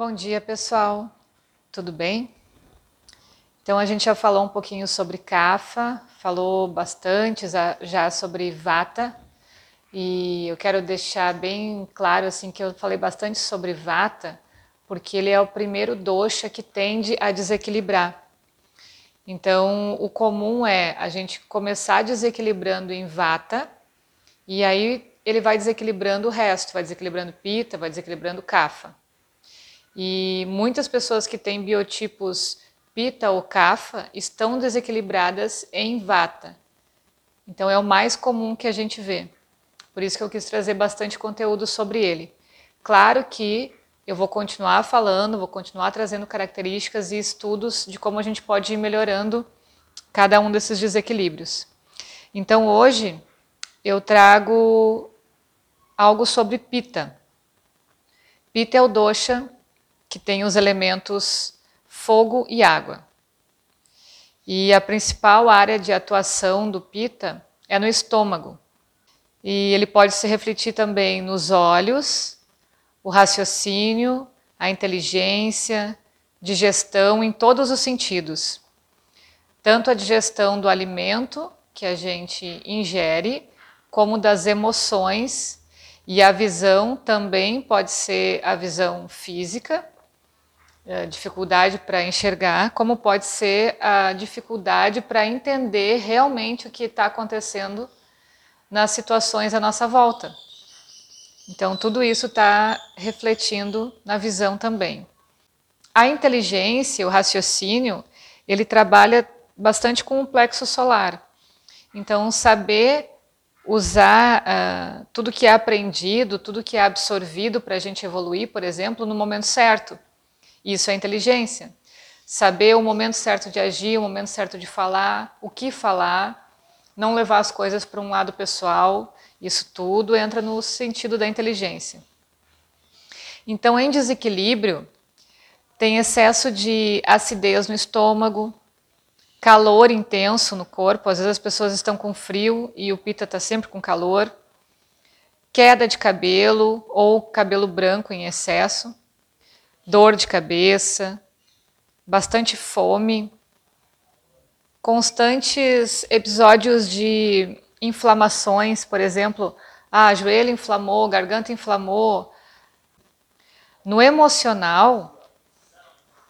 Bom dia, pessoal. Tudo bem? Então a gente já falou um pouquinho sobre Kapha, falou bastante já sobre Vata, e eu quero deixar bem claro assim que eu falei bastante sobre Vata, porque ele é o primeiro dosha que tende a desequilibrar. Então, o comum é a gente começar desequilibrando em Vata, e aí ele vai desequilibrando o resto, vai desequilibrando Pita, vai desequilibrando Kapha. E muitas pessoas que têm biotipos Pita ou Kapha estão desequilibradas em Vata. Então é o mais comum que a gente vê. Por isso que eu quis trazer bastante conteúdo sobre ele. Claro que eu vou continuar falando, vou continuar trazendo características e estudos de como a gente pode ir melhorando cada um desses desequilíbrios. Então hoje eu trago algo sobre Pita. Pita é o dosha que tem os elementos fogo e água. E a principal área de atuação do Pita é no estômago. E ele pode se refletir também nos olhos, o raciocínio, a inteligência, digestão em todos os sentidos. Tanto a digestão do alimento que a gente ingere, como das emoções, e a visão também pode ser a visão física, é, dificuldade para enxergar, como pode ser a dificuldade para entender realmente o que está acontecendo nas situações à nossa volta. Então, tudo isso está refletindo na visão também. A inteligência, o raciocínio, ele trabalha bastante com o plexo solar. Então, saber usar uh, tudo que é aprendido, tudo que é absorvido para a gente evoluir, por exemplo, no momento certo. Isso é inteligência. Saber o momento certo de agir, o momento certo de falar, o que falar, não levar as coisas para um lado pessoal, isso tudo entra no sentido da inteligência. Então, em desequilíbrio, tem excesso de acidez no estômago, calor intenso no corpo, às vezes as pessoas estão com frio e o pita está sempre com calor, queda de cabelo ou cabelo branco em excesso, dor de cabeça, bastante fome, constantes episódios de inflamações, por exemplo, ah, joelho inflamou, garganta inflamou. No emocional,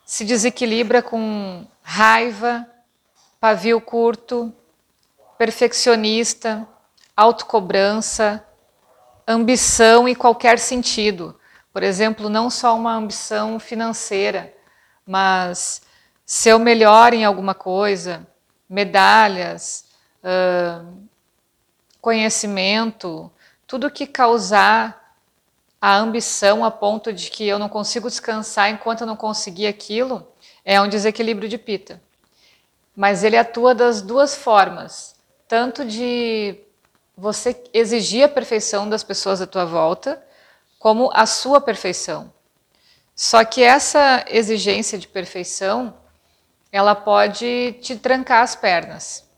se desequilibra com raiva, pavio curto, perfeccionista, autocobrança, ambição em qualquer sentido. Por exemplo, não só uma ambição financeira, mas ser o melhor em alguma coisa, medalhas, uh, conhecimento, tudo que causar a ambição a ponto de que eu não consigo descansar enquanto eu não conseguir aquilo, é um desequilíbrio de pita. Mas ele atua das duas formas, tanto de você exigir a perfeição das pessoas à tua volta, como a sua perfeição. Só que essa exigência de perfeição, ela pode te trancar as pernas.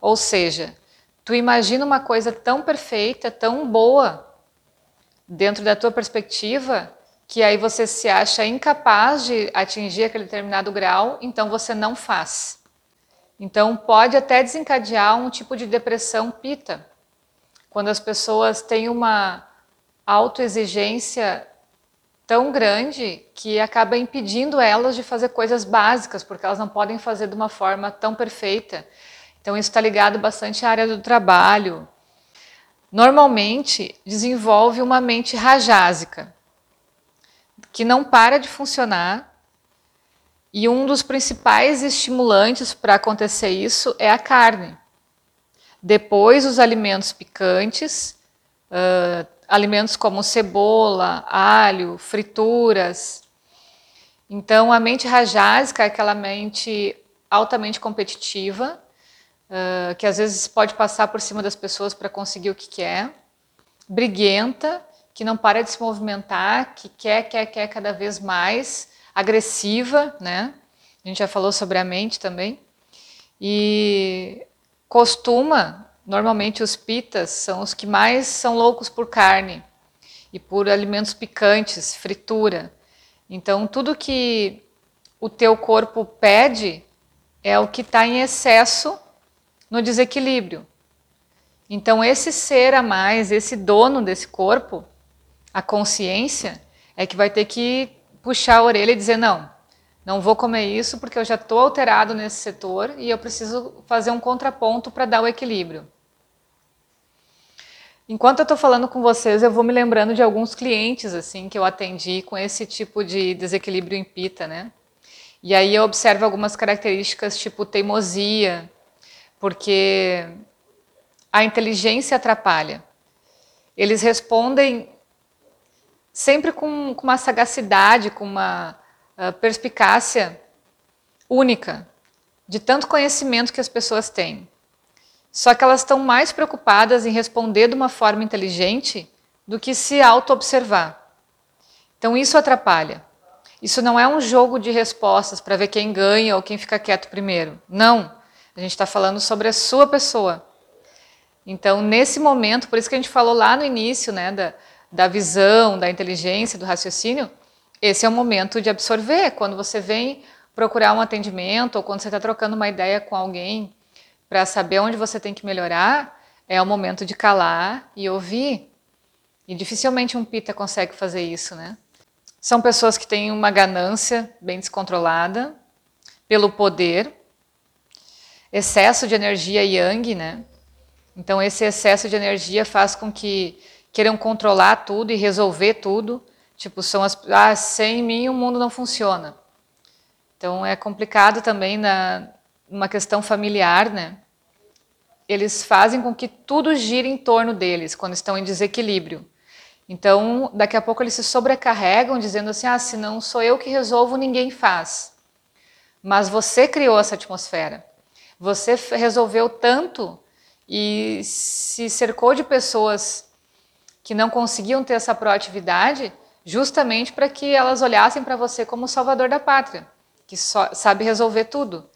Ou seja, tu imagina uma coisa tão perfeita, tão boa, dentro da tua perspectiva, que aí você se acha incapaz de atingir aquele determinado grau, então você não faz. Então pode até desencadear um tipo de depressão pita. Quando as pessoas têm uma autoexigência tão grande que acaba impedindo elas de fazer coisas básicas, porque elas não podem fazer de uma forma tão perfeita. Então, isso está ligado bastante à área do trabalho. Normalmente, desenvolve uma mente rajásica, que não para de funcionar, e um dos principais estimulantes para acontecer isso é a carne. Depois, os alimentos picantes, uh, alimentos como cebola, alho, frituras. Então, a mente rajásica é aquela mente altamente competitiva, uh, que às vezes pode passar por cima das pessoas para conseguir o que quer, briguenta, que não para de se movimentar, que quer, quer, quer cada vez mais, agressiva, né? A gente já falou sobre a mente também. E costuma Normalmente os pitas são os que mais são loucos por carne e por alimentos picantes, fritura. Então, tudo que o teu corpo pede é o que está em excesso no desequilíbrio. Então, esse ser a mais, esse dono desse corpo, a consciência, é que vai ter que puxar a orelha e dizer: não, não vou comer isso porque eu já estou alterado nesse setor e eu preciso fazer um contraponto para dar o equilíbrio. Enquanto eu estou falando com vocês, eu vou me lembrando de alguns clientes assim que eu atendi com esse tipo de desequilíbrio em pita, né? E aí eu observo algumas características tipo teimosia, porque a inteligência atrapalha. Eles respondem sempre com, com uma sagacidade, com uma perspicácia única, de tanto conhecimento que as pessoas têm. Só que elas estão mais preocupadas em responder de uma forma inteligente do que se auto-observar. Então isso atrapalha. Isso não é um jogo de respostas para ver quem ganha ou quem fica quieto primeiro. Não. A gente está falando sobre a sua pessoa. Então, nesse momento, por isso que a gente falou lá no início, né, da, da visão, da inteligência, do raciocínio, esse é o momento de absorver. Quando você vem procurar um atendimento ou quando você está trocando uma ideia com alguém para saber onde você tem que melhorar, é o momento de calar e ouvir. E dificilmente um pita consegue fazer isso, né? São pessoas que têm uma ganância bem descontrolada pelo poder, excesso de energia yang, né? Então esse excesso de energia faz com que queiram controlar tudo e resolver tudo. Tipo, são as ah, sem mim o mundo não funciona. Então é complicado também na uma questão familiar, né? eles fazem com que tudo gire em torno deles quando estão em desequilíbrio. Então, daqui a pouco eles se sobrecarregam dizendo assim: "Ah, se não sou eu que resolvo, ninguém faz". Mas você criou essa atmosfera. Você resolveu tanto e se cercou de pessoas que não conseguiam ter essa proatividade, justamente para que elas olhassem para você como o salvador da pátria, que só, sabe resolver tudo.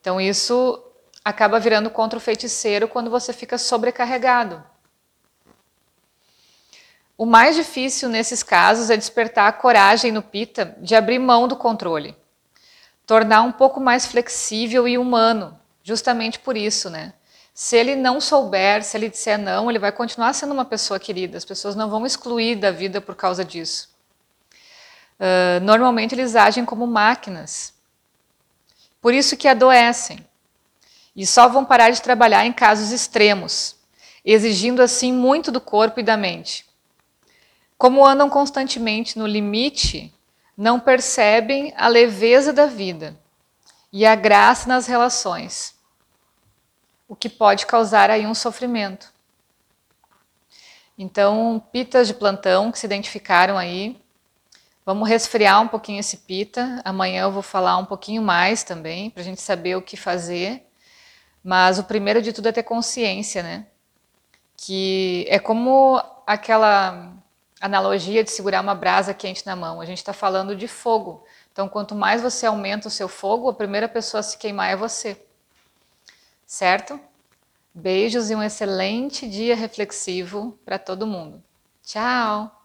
Então isso acaba virando contra o feiticeiro quando você fica sobrecarregado. O mais difícil nesses casos é despertar a coragem no Pita de abrir mão do controle, tornar um pouco mais flexível e humano, justamente por isso, né? Se ele não souber, se ele disser não, ele vai continuar sendo uma pessoa querida. As pessoas não vão excluir da vida por causa disso. Uh, normalmente eles agem como máquinas. Por isso que adoecem e só vão parar de trabalhar em casos extremos, exigindo assim muito do corpo e da mente. Como andam constantemente no limite, não percebem a leveza da vida e a graça nas relações, o que pode causar aí um sofrimento. Então, pitas de plantão que se identificaram aí, vamos resfriar um pouquinho esse pita. Amanhã eu vou falar um pouquinho mais também, para a gente saber o que fazer mas o primeiro de tudo é ter consciência, né? Que é como aquela analogia de segurar uma brasa quente na mão. A gente está falando de fogo. Então, quanto mais você aumenta o seu fogo, a primeira pessoa a se queimar é você. Certo? Beijos e um excelente dia reflexivo para todo mundo. Tchau!